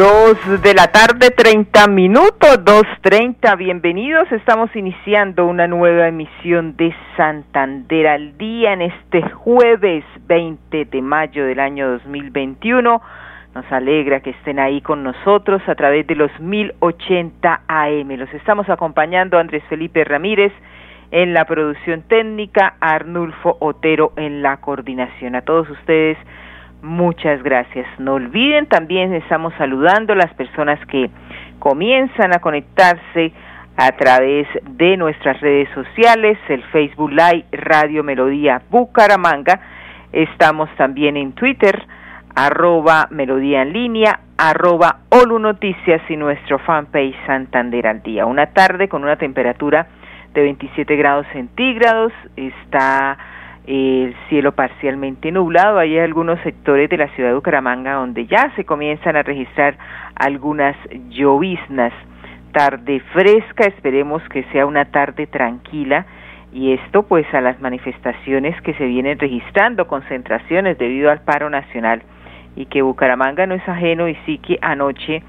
Dos de la tarde, 30 minutos, 2.30. Bienvenidos. Estamos iniciando una nueva emisión de Santander al día en este jueves 20 de mayo del año 2021. Nos alegra que estén ahí con nosotros a través de los 1080 AM. Los estamos acompañando Andrés Felipe Ramírez en la producción técnica, Arnulfo Otero en la coordinación. A todos ustedes Muchas gracias. No olviden también estamos saludando a las personas que comienzan a conectarse a través de nuestras redes sociales, el Facebook Live Radio Melodía Bucaramanga. Estamos también en Twitter, arroba Melodía en línea, arroba Olu Noticias y nuestro fanpage Santander al día. Una tarde con una temperatura de 27 grados centígrados. Está el cielo parcialmente nublado. Hay algunos sectores de la ciudad de Bucaramanga donde ya se comienzan a registrar algunas lloviznas. Tarde fresca, esperemos que sea una tarde tranquila y esto pues a las manifestaciones que se vienen registrando, concentraciones debido al paro nacional y que Bucaramanga no es ajeno y sí que anoche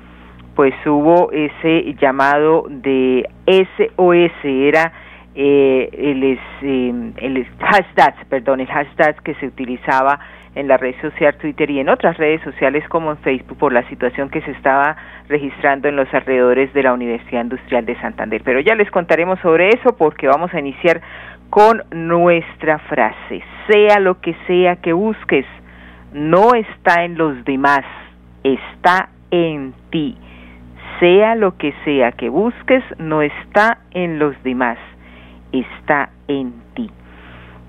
pues hubo ese llamado de SOS, era eh, el, eh, el hashtag, perdón, el hashtag que se utilizaba en la red social Twitter y en otras redes sociales como en Facebook por la situación que se estaba registrando en los alrededores de la Universidad Industrial de Santander. Pero ya les contaremos sobre eso porque vamos a iniciar con nuestra frase. Sea lo que sea que busques, no está en los demás, está en ti. Sea lo que sea que busques, no está en los demás, está en ti.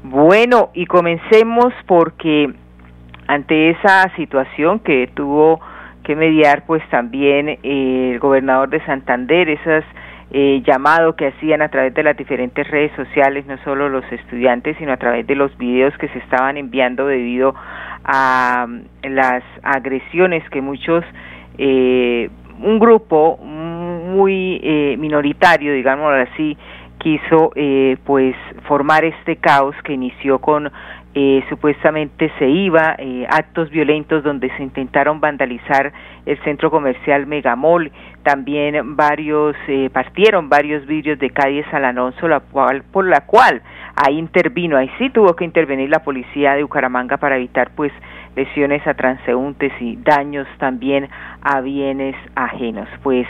Bueno, y comencemos porque ante esa situación que tuvo que mediar pues también eh, el gobernador de Santander, esas eh, llamado que hacían a través de las diferentes redes sociales, no solo los estudiantes, sino a través de los videos que se estaban enviando debido a mm, las agresiones que muchos, eh, un grupo muy eh, minoritario, digámoslo así, quiso eh, pues formar este caos que inició con eh, supuestamente se iba eh, actos violentos donde se intentaron vandalizar el centro comercial Megamol también varios eh, partieron varios vidrios de calles San Alonso la cual por la cual ahí intervino ahí sí tuvo que intervenir la policía de Bucaramanga para evitar pues lesiones a transeúntes y daños también a bienes ajenos. Pues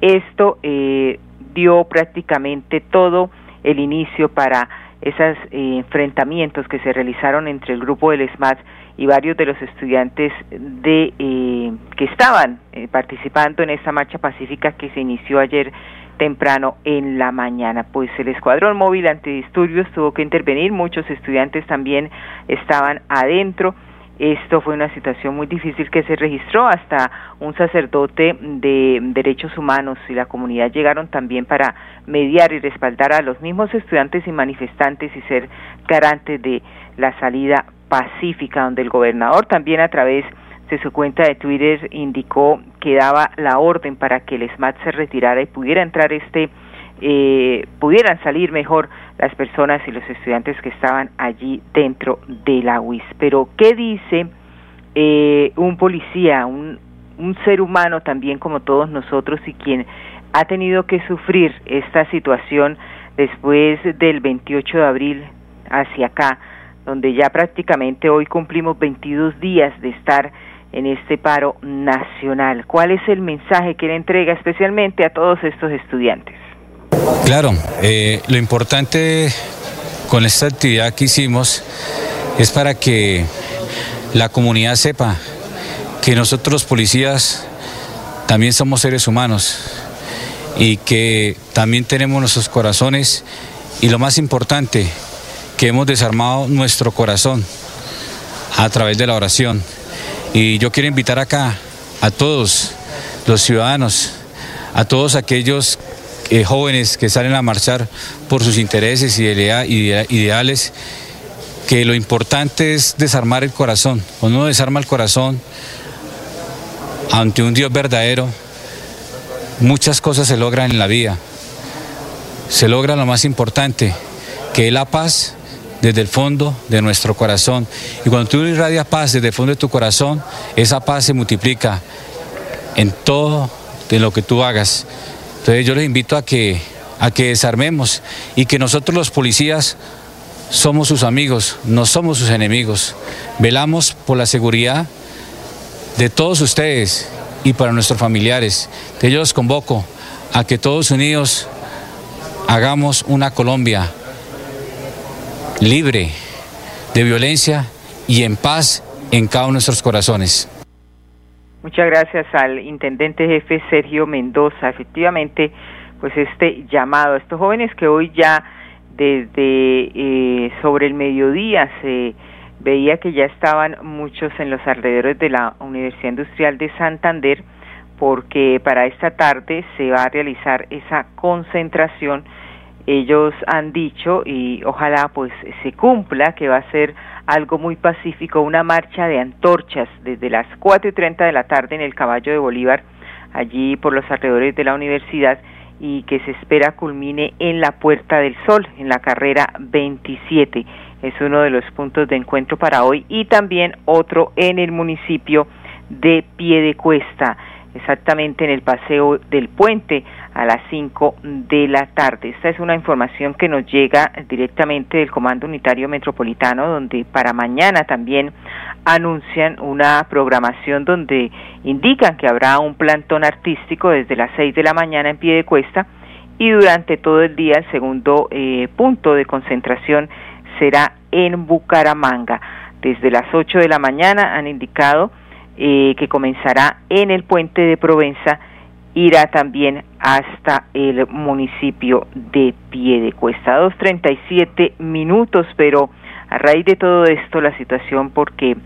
esto eh, dio prácticamente todo el inicio para esos eh, enfrentamientos que se realizaron entre el grupo del SMAT y varios de los estudiantes de eh, que estaban eh, participando en esta marcha pacífica que se inició ayer temprano en la mañana. Pues el escuadrón móvil antidisturbios tuvo que intervenir, muchos estudiantes también estaban adentro esto fue una situación muy difícil que se registró hasta un sacerdote de derechos humanos y la comunidad llegaron también para mediar y respaldar a los mismos estudiantes y manifestantes y ser garantes de la salida pacífica, donde el gobernador también a través de su cuenta de Twitter indicó que daba la orden para que el SMAT se retirara y pudiera entrar este eh, pudieran salir mejor las personas y los estudiantes que estaban allí dentro de la UIS. Pero, ¿qué dice eh, un policía, un, un ser humano también como todos nosotros y quien ha tenido que sufrir esta situación después del 28 de abril hacia acá, donde ya prácticamente hoy cumplimos 22 días de estar en este paro nacional. ¿Cuál es el mensaje que le entrega especialmente a todos estos estudiantes? Claro, eh, lo importante con esta actividad que hicimos es para que la comunidad sepa que nosotros los policías también somos seres humanos y que también tenemos nuestros corazones y lo más importante, que hemos desarmado nuestro corazón a través de la oración. Y yo quiero invitar acá a todos los ciudadanos, a todos aquellos eh, jóvenes que salen a marchar por sus intereses y ideales, que lo importante es desarmar el corazón. Cuando uno desarma el corazón ante un Dios verdadero, muchas cosas se logran en la vida. Se logra lo más importante, que es la paz desde el fondo de nuestro corazón. Y cuando tú irradias paz desde el fondo de tu corazón, esa paz se multiplica en todo de lo que tú hagas. Entonces yo les invito a que, a que desarmemos y que nosotros los policías somos sus amigos, no somos sus enemigos. Velamos por la seguridad de todos ustedes y para nuestros familiares. Entonces yo los convoco a que todos unidos hagamos una Colombia libre de violencia y en paz en cada uno de nuestros corazones. Muchas gracias al intendente jefe Sergio Mendoza. Efectivamente, pues este llamado a estos jóvenes que hoy ya desde eh, sobre el mediodía se veía que ya estaban muchos en los alrededores de la Universidad Industrial de Santander porque para esta tarde se va a realizar esa concentración ellos han dicho y ojalá pues se cumpla que va a ser algo muy pacífico, una marcha de antorchas desde las cuatro y treinta de la tarde en el Caballo de Bolívar, allí por los alrededores de la universidad y que se espera culmine en la Puerta del Sol, en la carrera 27. Es uno de los puntos de encuentro para hoy y también otro en el municipio de Piedecuesta exactamente en el paseo del puente a las 5 de la tarde. Esta es una información que nos llega directamente del Comando Unitario Metropolitano, donde para mañana también anuncian una programación donde indican que habrá un plantón artístico desde las 6 de la mañana en pie de cuesta y durante todo el día el segundo eh, punto de concentración será en Bucaramanga. Desde las 8 de la mañana han indicado eh, que comenzará en el puente de Provenza, irá también hasta el municipio de Piedecuesta. 2.37 minutos, pero a raíz de todo esto la situación porque,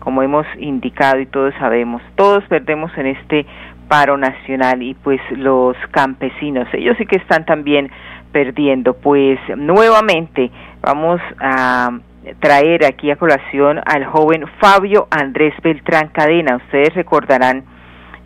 como hemos indicado y todos sabemos, todos perdemos en este paro nacional y pues los campesinos, ellos sí que están también perdiendo. Pues nuevamente vamos a traer aquí a colación al joven Fabio Andrés Beltrán Cadena. Ustedes recordarán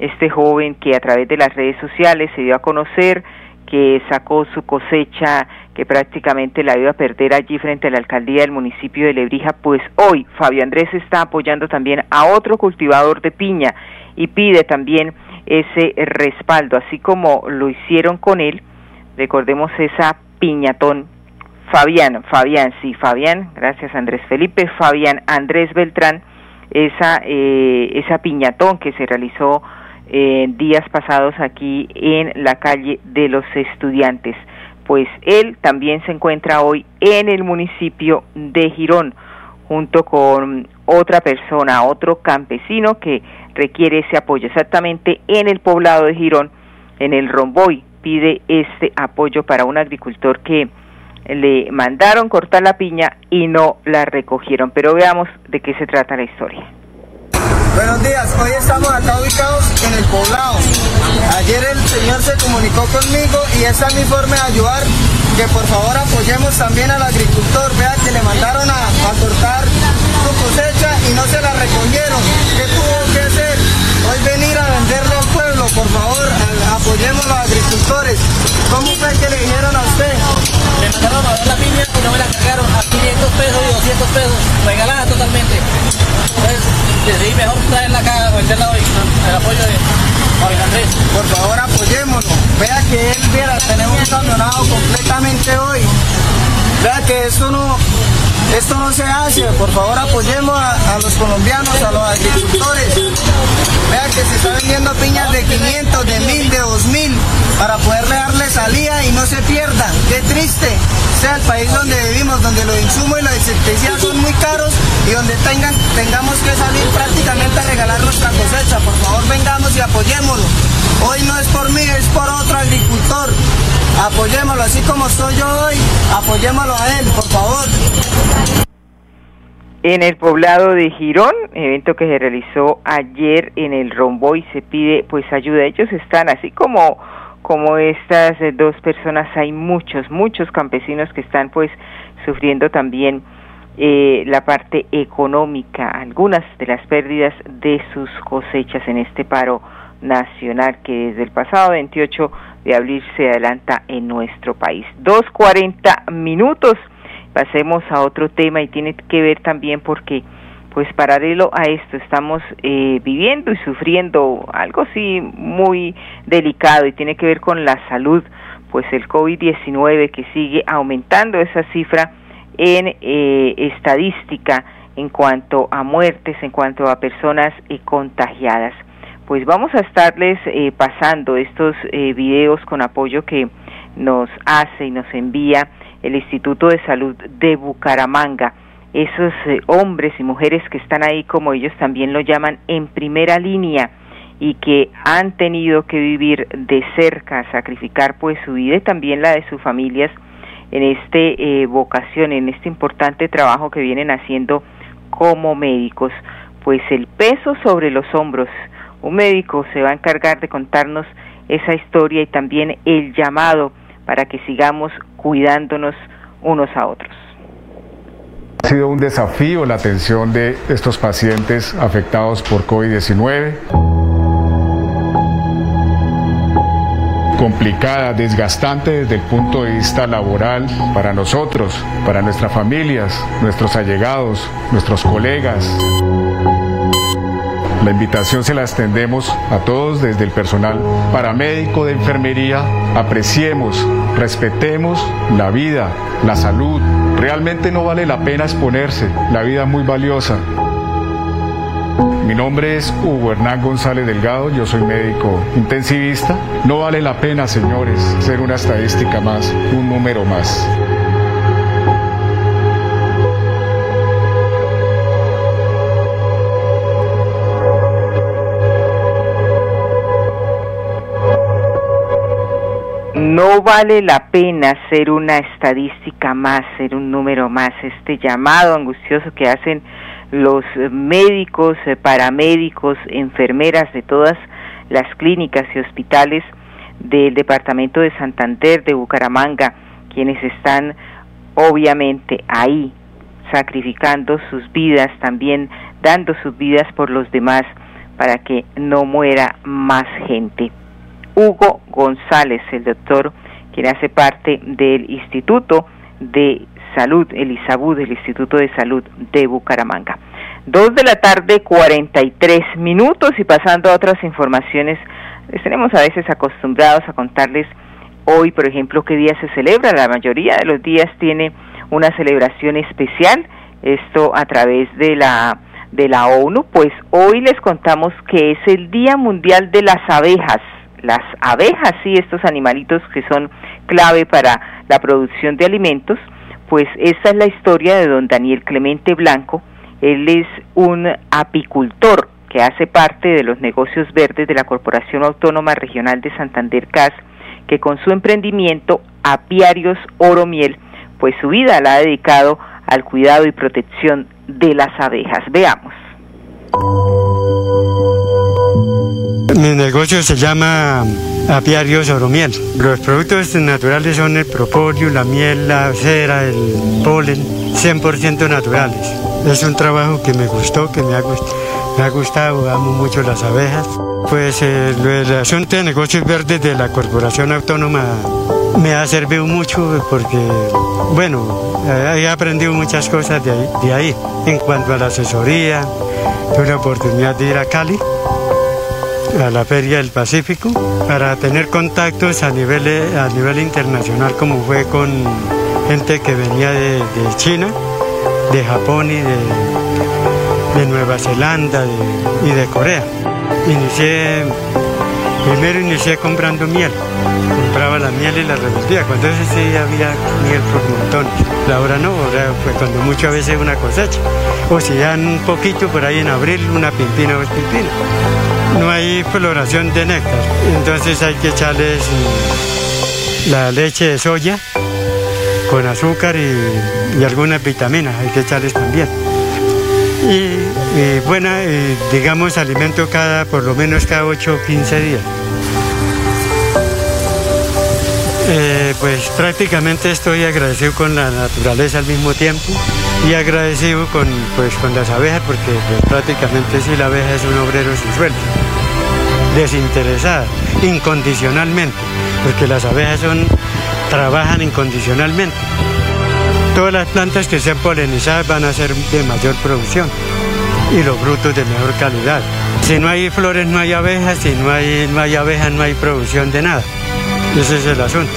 este joven que a través de las redes sociales se dio a conocer, que sacó su cosecha, que prácticamente la iba a perder allí frente a la alcaldía del municipio de Lebrija, pues hoy Fabio Andrés está apoyando también a otro cultivador de piña y pide también ese respaldo, así como lo hicieron con él, recordemos esa piñatón. Fabián, Fabián, sí, Fabián, gracias Andrés Felipe, Fabián Andrés Beltrán, esa, eh, esa piñatón que se realizó eh, días pasados aquí en la calle de los estudiantes. Pues él también se encuentra hoy en el municipio de Girón, junto con otra persona, otro campesino que requiere ese apoyo, exactamente en el poblado de Girón, en el Romboy, pide este apoyo para un agricultor que le mandaron cortar la piña y no la recogieron. Pero veamos de qué se trata la historia. Buenos días, hoy estamos acá ubicados en el poblado. Ayer el señor se comunicó conmigo y esa es mi forma de ayudar, que por favor apoyemos también al agricultor. Vea que le mandaron a, cortar su cosecha y no se la recogieron. ¿Qué tuvo que hacer? Hoy venir a venderlo al pueblo, por favor, apoyemos a los agricultores. ¿Cómo fue que le dijeron a usted? Me mandaron a la piña y no me la cargaron a 500 pesos y 200 pesos, regalada totalmente. El apoyo de. Por favor apoyémonos. Vea que él, viera, tenemos camionado completamente hoy. Vea que esto no, esto no se hace, por favor apoyemos a, los colombianos, a los agricultores. Vean que se está vendiendo piñas de 500, de 1000, de 2000 para poderle darle salida y no se pierda. Qué triste sea el país donde vivimos, donde los insumos y los insecticidas son muy caros y donde tengamos que salir es por mí, es por otro agricultor. Apoyémoslo así como estoy yo hoy, apoyémoslo a él, por favor. En el poblado de Girón, evento que se realizó ayer en el Rombo y se pide pues ayuda. Ellos están así como como estas dos personas hay muchos muchos campesinos que están pues sufriendo también eh, la parte económica, algunas de las pérdidas de sus cosechas en este paro nacional que desde el pasado 28 de abril se adelanta en nuestro país. 2.40 minutos. Pasemos a otro tema y tiene que ver también porque pues paralelo a esto estamos eh, viviendo y sufriendo algo sí muy delicado y tiene que ver con la salud, pues el COVID-19 que sigue aumentando esa cifra en eh, estadística en cuanto a muertes, en cuanto a personas eh, contagiadas. Pues vamos a estarles eh, pasando estos videos con apoyo que nos hace y nos envía el Instituto de Salud de Bucaramanga. Esos hombres y mujeres que están ahí, como ellos también lo llaman, en primera línea y que han tenido que vivir de cerca, sacrificar pues su vida y también la de sus familias en este eh, vocación, en este importante trabajo que vienen haciendo como médicos, pues el peso sobre los hombros. Un médico se va a encargar de contarnos esa historia y también el llamado para que sigamos cuidándonos unos a otros. Ha sido un desafío la atención de estos pacientes afectados por COVID-19. complicada, desgastante desde el punto de vista laboral para nosotros, para nuestras familias, nuestros allegados, nuestros colegas. La invitación se la extendemos a todos desde el personal paramédico de enfermería. Apreciemos, respetemos la vida, la salud. Realmente no vale la pena exponerse. La vida es muy valiosa. Mi nombre es Hugo Hernán González Delgado, yo soy médico intensivista. No vale la pena, señores, ser una estadística más, un número más. No vale la pena ser una estadística más, ser un número más. Este llamado angustioso que hacen los médicos, eh, paramédicos, enfermeras de todas las clínicas y hospitales del departamento de Santander, de Bucaramanga, quienes están obviamente ahí sacrificando sus vidas, también dando sus vidas por los demás para que no muera más gente. Hugo González, el doctor, quien hace parte del Instituto de Salud, el del Instituto de Salud de Bucaramanga. Dos de la tarde, 43 minutos y pasando a otras informaciones, les tenemos a veces acostumbrados a contarles hoy, por ejemplo, qué día se celebra. La mayoría de los días tiene una celebración especial, esto a través de la de la ONU, pues hoy les contamos que es el Día Mundial de las Abejas. Las abejas, sí, estos animalitos que son clave para la producción de alimentos, pues esta es la historia de don Daniel Clemente Blanco. Él es un apicultor que hace parte de los negocios verdes de la Corporación Autónoma Regional de Santander CAS, que con su emprendimiento Apiarios Oro Miel, pues su vida la ha dedicado al cuidado y protección de las abejas. Veamos. Mi negocio se llama apiarios oromiel. Los productos naturales son el propóleo, la miel, la cera, el polen, 100% naturales. Es un trabajo que me gustó, que me ha, me ha gustado, amo mucho las abejas. Pues eh, el asunto de negocios verdes de la Corporación Autónoma me ha servido mucho porque, bueno, he aprendido muchas cosas. De ahí. En cuanto a la asesoría, tuve la oportunidad de ir a Cali a la Feria del Pacífico para tener contactos a nivel, a nivel internacional como fue con gente que venía de, China, de Japón y de, Nueva Zelanda y de Corea. Inicié, primero inicié comprando miel, compraba la miel y la revolvía, cuando ese sí había miel por montones, ahora no, ahora fue cuando muchas veces una cosecha, o si dan un poquito por ahí en abril, una pimpina o dos pimpinas no hay floración de néctar. Entonces hay que echarles la leche de soya con azúcar y, algunas vitaminas, hay que echarles también. y, buena, digamos, alimento cada, por lo menos cada 8 o 15 días. Eh, pues prácticamente estoy agradecido con la naturaleza al mismo tiempo y agradecido con, pues, con las abejas porque pues, prácticamente si la abeja es un obrero sin sueldo, desinteresada, incondicionalmente, porque las abejas son, trabajan incondicionalmente. Todas las plantas que sean polinizadas van a ser de mayor producción y los frutos de mejor calidad. Si no hay flores no hay abejas, si no hay, no hay abejas no hay producción de nada. Ese es el asunto.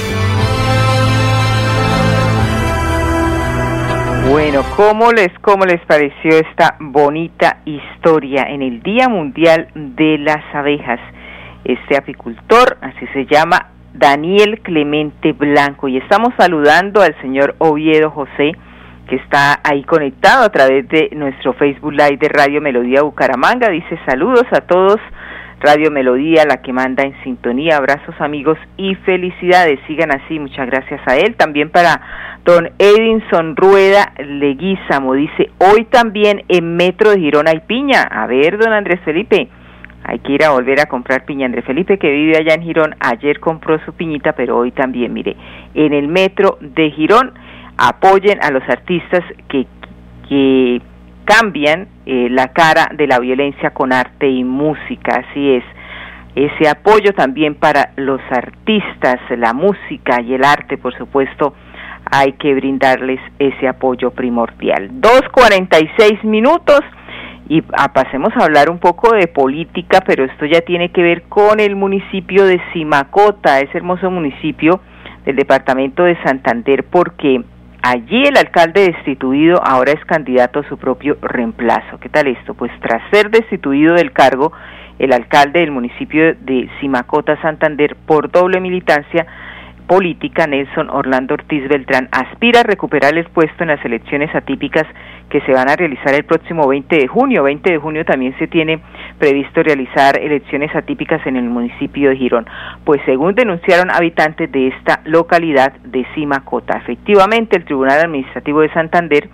Bueno, ¿cómo les, ¿cómo les pareció esta bonita historia en el Día Mundial de las Abejas? Este apicultor, así se llama, Daniel Clemente Blanco, y estamos saludando al señor Oviedo José, que está ahí conectado a través de nuestro Facebook Live de Radio Melodía Bucaramanga. Dice saludos a todos Radio Melodía, la que manda en sintonía. Abrazos amigos y felicidades. Sigan así, muchas gracias a él. También para don Edinson Rueda Leguízamo. Dice, hoy también en Metro de Girona hay piña. A ver, don Andrés Felipe. Hay que ir a volver a comprar piña. Andrés Felipe, que vive allá en Girón, ayer compró su piñita, pero hoy también, mire, en el metro de Girón, apoyen a los artistas que, que cambian eh, la cara de la violencia con arte y música, así es. Ese apoyo también para los artistas, la música y el arte, por supuesto, hay que brindarles ese apoyo primordial. 2.46 minutos y ah, pasemos a hablar un poco de política, pero esto ya tiene que ver con el municipio de Simacota, ese hermoso municipio del departamento de Santander, porque Allí el alcalde destituido ahora es candidato a su propio reemplazo. ¿Qué tal esto? Pues tras ser destituido del cargo, el alcalde del municipio de Simacota, Santander, por doble militancia, política, Nelson Orlando Ortiz Beltrán, aspira a recuperar el puesto en las elecciones atípicas que se van a realizar el próximo 20 de junio. 20 de junio también se tiene previsto realizar elecciones atípicas en el municipio de Girón, pues según denunciaron habitantes de esta localidad de Simacota. Efectivamente, el Tribunal Administrativo de Santander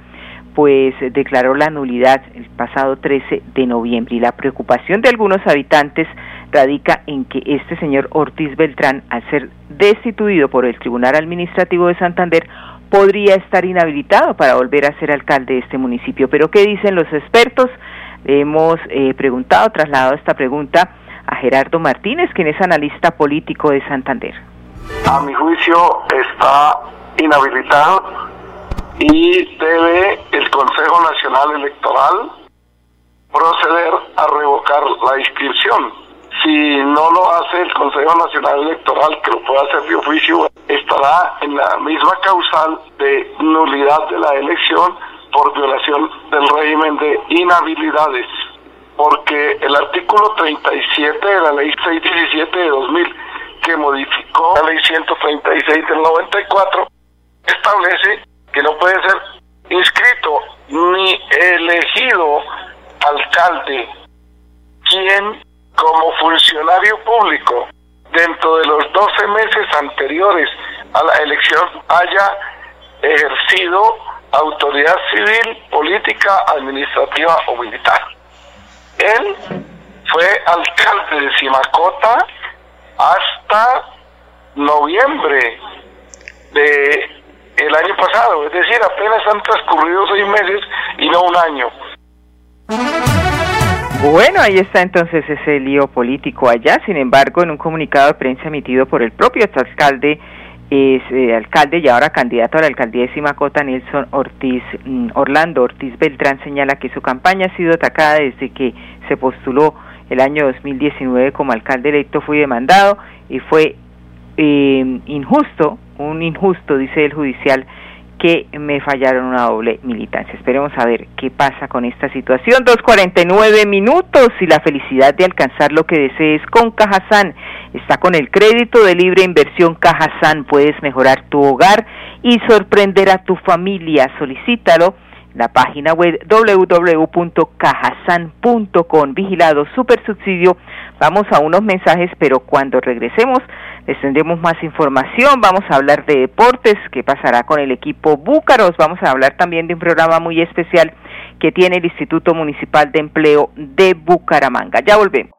pues declaró la nulidad el pasado 13 de noviembre y la preocupación de algunos habitantes radica en que este señor Ortiz Beltrán, al ser destituido por el Tribunal Administrativo de Santander, podría estar inhabilitado para volver a ser alcalde de este municipio. Pero ¿qué dicen los expertos? Hemos eh, preguntado, trasladado esta pregunta a Gerardo Martínez, quien es analista político de Santander. A mi juicio está inhabilitado y debe el Consejo Nacional Electoral proceder a revocar la inscripción si no lo hace el Consejo Nacional Electoral, que lo puede hacer de oficio, estará en la misma causal de nulidad de la elección por violación del régimen de inhabilidades. Porque el artículo 37 de la ley 617 de 2000, que modificó la ley 136 del 94, establece que no puede ser inscrito ni elegido alcalde quien como funcionario público dentro de los 12 meses anteriores a la elección haya ejercido autoridad civil, política, administrativa o militar. Él fue alcalde de Simacota hasta noviembre de el año pasado, es decir, apenas han transcurrido seis meses y no un año. Bueno, ahí está entonces ese lío político allá. Sin embargo, en un comunicado de prensa emitido por el propio alcalde, es eh, alcalde y ahora candidato a la alcaldía de Simacota, Nelson Ortiz, mm, Orlando Ortiz Beltrán, señala que su campaña ha sido atacada desde que se postuló el año 2019 como alcalde electo, fue demandado y fue eh, injusto, un injusto, dice el judicial, que me fallaron una doble militancia. Esperemos a ver qué pasa con esta situación. 2.49 minutos y la felicidad de alcanzar lo que desees con Cajazán. Está con el crédito de libre inversión Cajazán. Puedes mejorar tu hogar y sorprender a tu familia. Solicítalo la página web www.cajasan.com. Vigilado, super subsidio. Vamos a unos mensajes, pero cuando regresemos les tendremos más información. Vamos a hablar de deportes, qué pasará con el equipo Búcaros. Vamos a hablar también de un programa muy especial que tiene el Instituto Municipal de Empleo de Bucaramanga. Ya volvemos.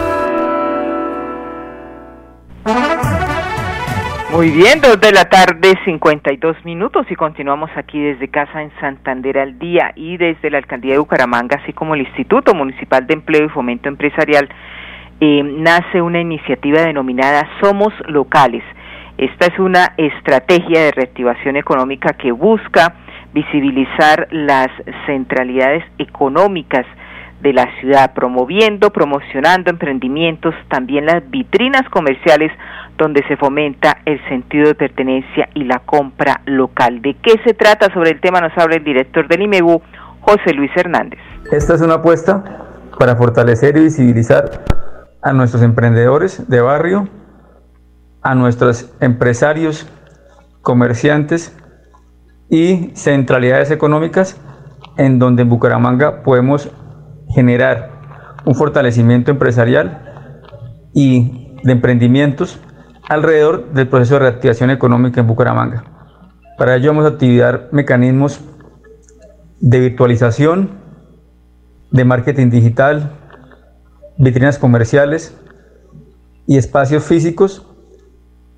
Muy bien, dos de la tarde, 52 minutos y continuamos aquí desde casa en Santander al día y desde la alcaldía de Bucaramanga, así como el Instituto Municipal de Empleo y Fomento Empresarial, eh, nace una iniciativa denominada Somos Locales. Esta es una estrategia de reactivación económica que busca visibilizar las centralidades económicas de la ciudad, promoviendo, promocionando emprendimientos, también las vitrinas comerciales donde se fomenta el sentido de pertenencia y la compra local. ¿De qué se trata? Sobre el tema nos habla el director del IMEBU, José Luis Hernández. Esta es una apuesta para fortalecer y visibilizar a nuestros emprendedores de barrio, a nuestros empresarios, comerciantes y centralidades económicas en donde en Bucaramanga podemos generar un fortalecimiento empresarial y de emprendimientos alrededor del proceso de reactivación económica en Bucaramanga. Para ello vamos a activar mecanismos de virtualización, de marketing digital, vitrinas comerciales y espacios físicos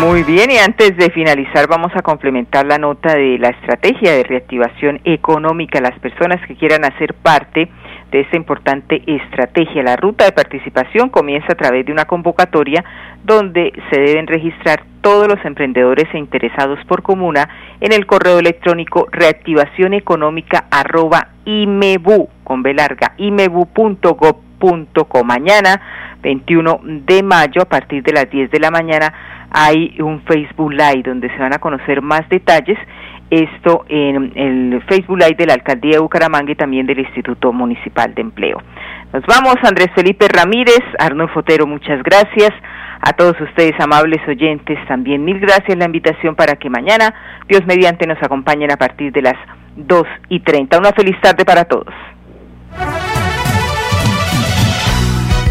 Muy bien, y antes de finalizar vamos a complementar la nota de la estrategia de reactivación económica. Las personas que quieran hacer parte de esta importante estrategia. La ruta de participación comienza a través de una convocatoria donde se deben registrar todos los emprendedores e interesados por comuna en el correo electrónico reactivación arroba imebu con B larga imebu.gov.co. Mañana, 21 de mayo, a partir de las 10 de la mañana, hay un Facebook Live donde se van a conocer más detalles. Esto en el Facebook Live de la Alcaldía de Bucaramanga y también del Instituto Municipal de Empleo. Nos vamos, Andrés Felipe Ramírez, Arnold Fotero, muchas gracias. A todos ustedes, amables oyentes, también mil gracias la invitación para que mañana, Dios mediante, nos acompañen a partir de las 2 y 30. Una feliz tarde para todos.